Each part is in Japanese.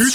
今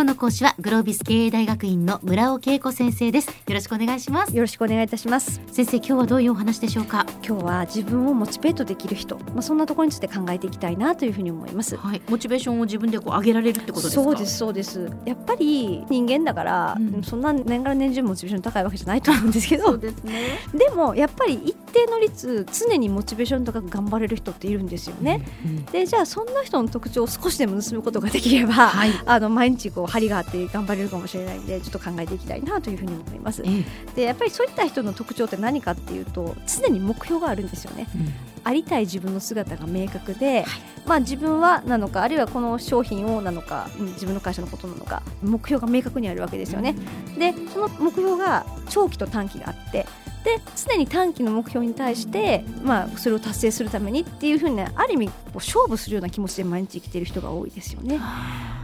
日の講師はグロービス経営大学院の村尾恵子先生です。よろしくお願いします。よろしくお願いいたします。先生今日はどういうお話でしょうか？今日は自分をモチベートできる人。まあそんなところについて考えていきたいなというふうに思います。はい。モチベーションを自分でこう上げられるってことですか？そうですそうです。やっぱり人間だから、うん。そんな年がら年中モチベーション高いわけじゃないと思うんですけど。ですね。でもやっぱり一定の率常にモチベーション高く頑張れる人っているんですよね、うんでじゃあそんな人の特徴を少しでも盗むことができれば、はいあの毎日こう張りがあって頑張れるかもしれないんでちょっと考えていきたいなというふうに思いますええでやっぱりそういった人の特徴って何かっていうと常に目標があるんですよねうんありたい自分の姿が明確で、まあ自分はなのかあるいはこの商品をなのかうん自分の会社のことなのか目標が明確にあるわけですよね、でその目標が長期と短期があってで常に短期の目標に対して、まあ、それを達成するためにっていうふうにねある意味こう勝負するような気持ちで毎日生きている人が多いですよね。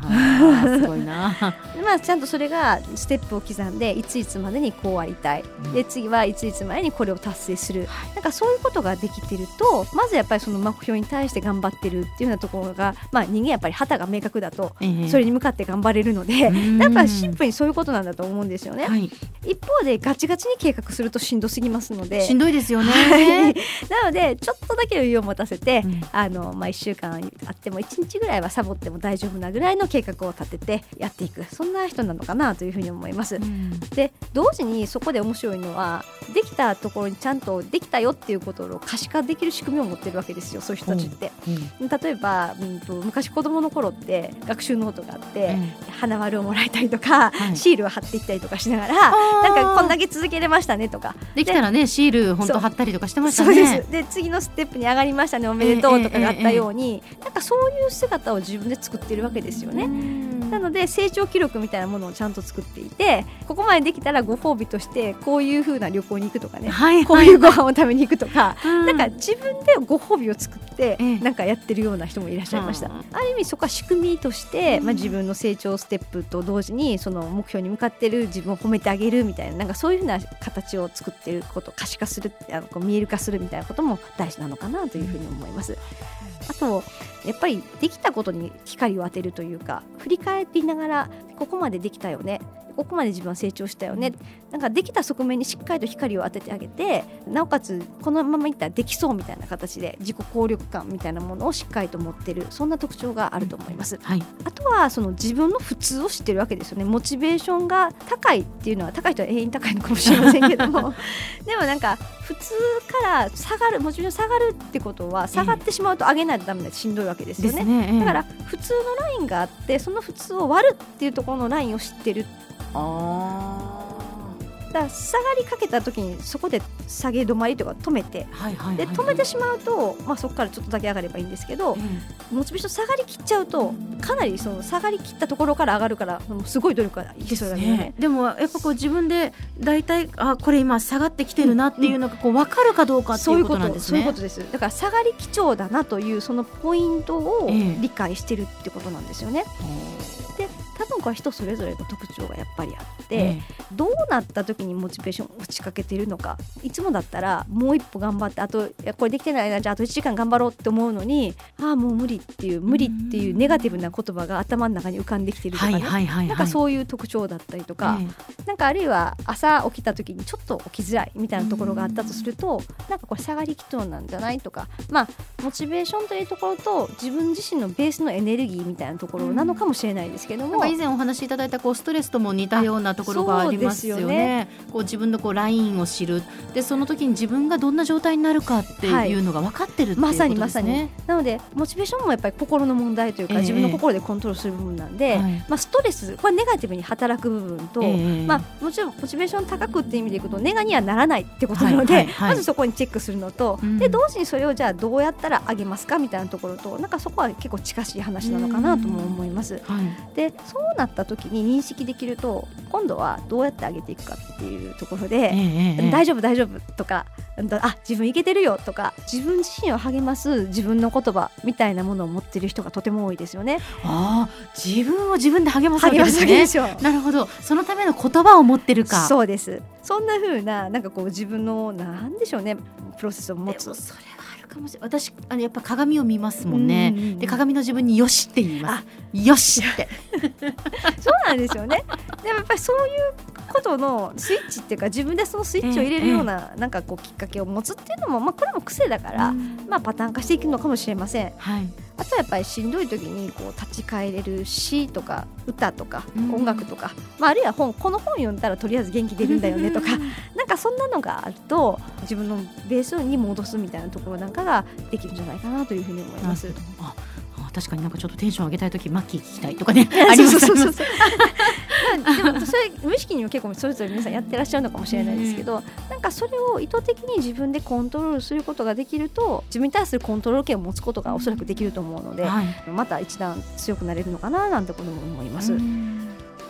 すごいな。で まあ、ちゃんとそれがステップを刻んでいついつまでにこうありたい。で次はいついつまでにこれを達成する。なんかそういうことができてるとまずやっぱりその目標に対して頑張ってるっていうようなところが、まあ、人間やっぱり旗が明確だとええ。それに向かって頑張れるので。うん。やっぱシンプルにそういうことなんだと思うんですよね。はい。一方でガチガチに計画するとしんどすぎますので。しんどいですよね。はい。なのでちょっとだけ余裕を持たせて、うん。あのまあ、1週間あっても1日ぐらいはサボっても大丈夫なぐらいの計画を立ててやっていく。そんな人なのかなというふうに思います。うん。で同時にそこで面白いのはできたところにちゃんとできたよっていうことを可視化できる仕組みを持ってるわけですよそういう人たちって。例えば、うん、と昔子供の頃って学習ノートがあって、花丸をもらえたりとか、はい。シールを貼っていったりとかしながらなんかこんだけ続けれましたねとか。できたらねシール本当貼ったりとかしてましたね。で次のステップに上がりましたねおめでとうとかがあったように、なんかそういう姿を自分で作ってるわけですよね。なので成長記録みたいなものをちゃんと作っていてここまでできたらご褒美としてこういう風な旅行に行くとかねはいこういうご飯を食べに行くとか、うんなんか自分でご褒美を作ってええなんかやってるような人もいらっしゃいました。うんある意味そこは仕組みとして、まあ、自分の成長ステップと同時にその目標に向かってる自分を褒めてあげるみたいななんかそういうふうな形を作ってること可視化するあのこう見える化するみたいなことも大事なのかなというふうに思います。あとやっぱりできたことに光を当てるというか振り返りながらここまでできたよねここまで自分は成長したよねなんかできた側面にしっかりと光を当ててあげてなおかつこのままいったらできそうみたいな形で自己効力感みたいなものをしっかりと持ってるそんな特徴があると思います。はい。あとはその自分の普通を知ってるわけですよね。モチベーションが高いっていうのは高い人は永遠に高いのかもしれませんけども。でもなんか普通から下がるモチベーション下がるってことは下がってしまうと上げないとダメでしんどいわけですでよね。すねだから普通のラインがあってその普通を割るっていうところのラインを知ってる。あだ下がりかけた時にそこで下げ止まりとか止めてで止めてしまうと、まあ、そこからちょっとだけ上がればいいんですけどモチベーション下がりきっちゃうとかなりその下がりきったところから上がるからすごい努力が必要だよね。でもやっぱこう自分で大体あこれ今下がってきてるなっていうのがこう分かるかどうかっていうことなんですね。そういうことです。だから下がり基調だなというそのポイントをええ。理解してるってことなんですよね。で多分これ人それぞれの特徴がやっぱりあって、えどうなった時にモチベーション落ちかけているのかいつもだったらもう一歩頑張ってあとこれできてないなじゃああと1時間頑張ろうって思うのにああもう無理っていう無理っていうネガティブな言葉が頭の中に浮かんできてるとかなんかはいそういう特徴だったりとか、なんかあるいは朝起きた時にちょっと起きづらいみたいなところがあったとすると、なんかこれ下がりきとうなんじゃない？とかまあモチベーションというところと自分自身のベースのエネルギーみたいなところなのかもしれないですけども、か以前お話しいただいたこうストレスとも似たようなところがありますよそうですね。こう自分のこうラインを知る。でその時に自分がどんな状態になるかっていうのが分かってるっていうことですね。まさにまさに。なのでモチベーションもやっぱり心の問題というか、ええ。自分の心でコントロールする部分なんで、はい。まあ、ストレスこれネガティブに働く部分と、ええ。まあ、もちろんモチベーション高くっていう意味でいくとネガにはならないってことなので、はいはいはい。まずそこにチェックするのと、うん。で同時にそれをじゃあどうやったら上げますかみたいなところとなんかそこは結構近しい話なのかなとも思います。はい。でそうなった時に認識できると今度はどうやって上げていくかっていうところで、ええええ大丈夫大丈夫とかあ自分いけてるよとか自分自身を励ます自分の言葉みたいなものを持ってる人がとても多いですよね。ああ自分を自分で励ますわけ励ですね。なるほどそのための言葉を持ってるか。そうですそんな風ななんかこう自分のなんでしょうねプロセスを持つそれはあるるかもしれない私あのやっぱ鏡を見ますもんね、うんうんうん。で鏡の自分に「よし」って言います「よし」って。そうなんですよね。でもやっぱりそういうことのスイッチっていうか自分でそのスイッチを入れるような、なんかこうきっかけを持つっていうのも、まあ、これも癖だから、うん。まあ、パターン化していくのかもしれません。はい。あとはやっぱりしんどい時にこう立ち返れる詩とか歌とかうん。音楽とか、まあ、あるいは本この本読んだらとりあえず元気出るんだよねとかなんかそんなのがあると自分のベースに戻すみたいなところなんかができるんじゃないかなというふうに思います。ああ確かになんかちょっとテンション上げたい時マッキー聞きたいとかねあります。そうそうそうでもそれ無意識にも結構それぞれ皆さんやってらっしゃるのかもしれないですけど、なんかそれを意図的に自分でコントロールすることができると自分に対するコントロール権を持つことがおそらくできると思うので、はい。また一段強くなれるのかななんてことも思います。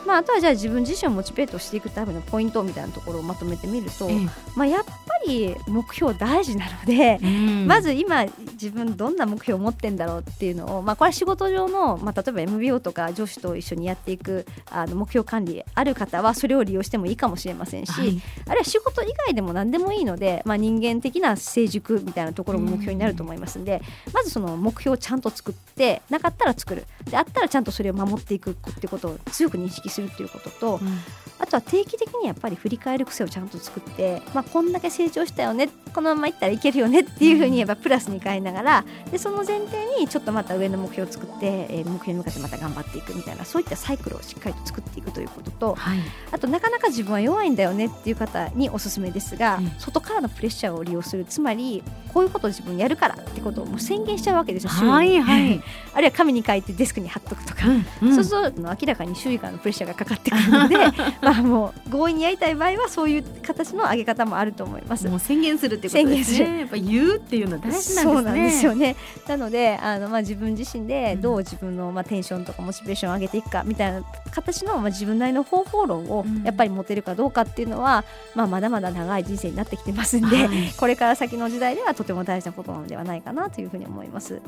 うんまあ、あとはじゃあ自分自身をモチベートしていくためのポイントみたいなところをまとめてみると、ええ。まあ、やっぱり目標大事なので、うん。まず今自分どんな目標を持ってんだろうっていうのを、まあ、これは仕事上の、まあ、例えば MBO とか上司と一緒にやっていくあの目標管理ある方はそれを利用してもいいかもしれませんし、はい。あるいは仕事以外でも何でもいいので、まあ、人間的な成熟みたいなところも目標になると思いますんで、まずその目標をちゃんと作ってなかったら作る。であったらちゃんとそれを守っていくってことを強く認識するっていうこととうん。あとは定期的にやっぱり振り返る癖をちゃんと作って、まあ、こんだけ成長したよねこのままいったらいけるよねっていうふうにやっぱプラスに変えながらでその前提にちょっとまた上の目標を作って、えー目標に向かってまた頑張っていくみたいなそういったサイクルをしっかりと作っていくということとはい。あとなかなか自分は弱いんだよねっていう方におすすめですが、うん。外からのプレッシャーを利用するつまりこういうことを自分やるからってことをもう宣言しちゃうわけですよ、はいはい。あるいは紙に書いてデスクに貼っとくとか、うん。そうすると明らかに周囲からのプレッシャーがかかってくるので まあもう強引にやりたい場合はそういう形の上げ方もあると思います。もう宣言するってことです宣言すねやっぱ言うっていうのは大事なんですね。そうなんですよね。なのであの、まあ、自分自身でどう自分の、まあ、テンションとかモチベーションを上げていくかみたいな形の、まあ、自分なりの方法論をうん。やっぱり持てるかどうかっていうのは、まあ、まだまだ長い人生になってきてますんで、はいこれから先の時代ではとても大事なことなのではないかなというふうに思います。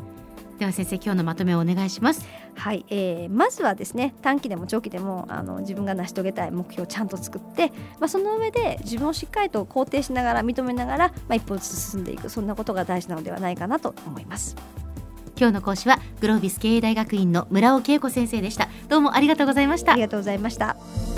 では先生今日のまとめをお願いしますはい、えーまずはですね短期でも長期でもあの自分が成し遂げたい目標をちゃんと作って、まあ、その上で自分をしっかりと肯定しながら認めながら、まあ、一歩ずつ進んでいくそんなことが大事なのではないかなと思います。今日の講師はグロービス経営大学院の村尾恵子先生でしたどうもありがとうございましたありがとうございました。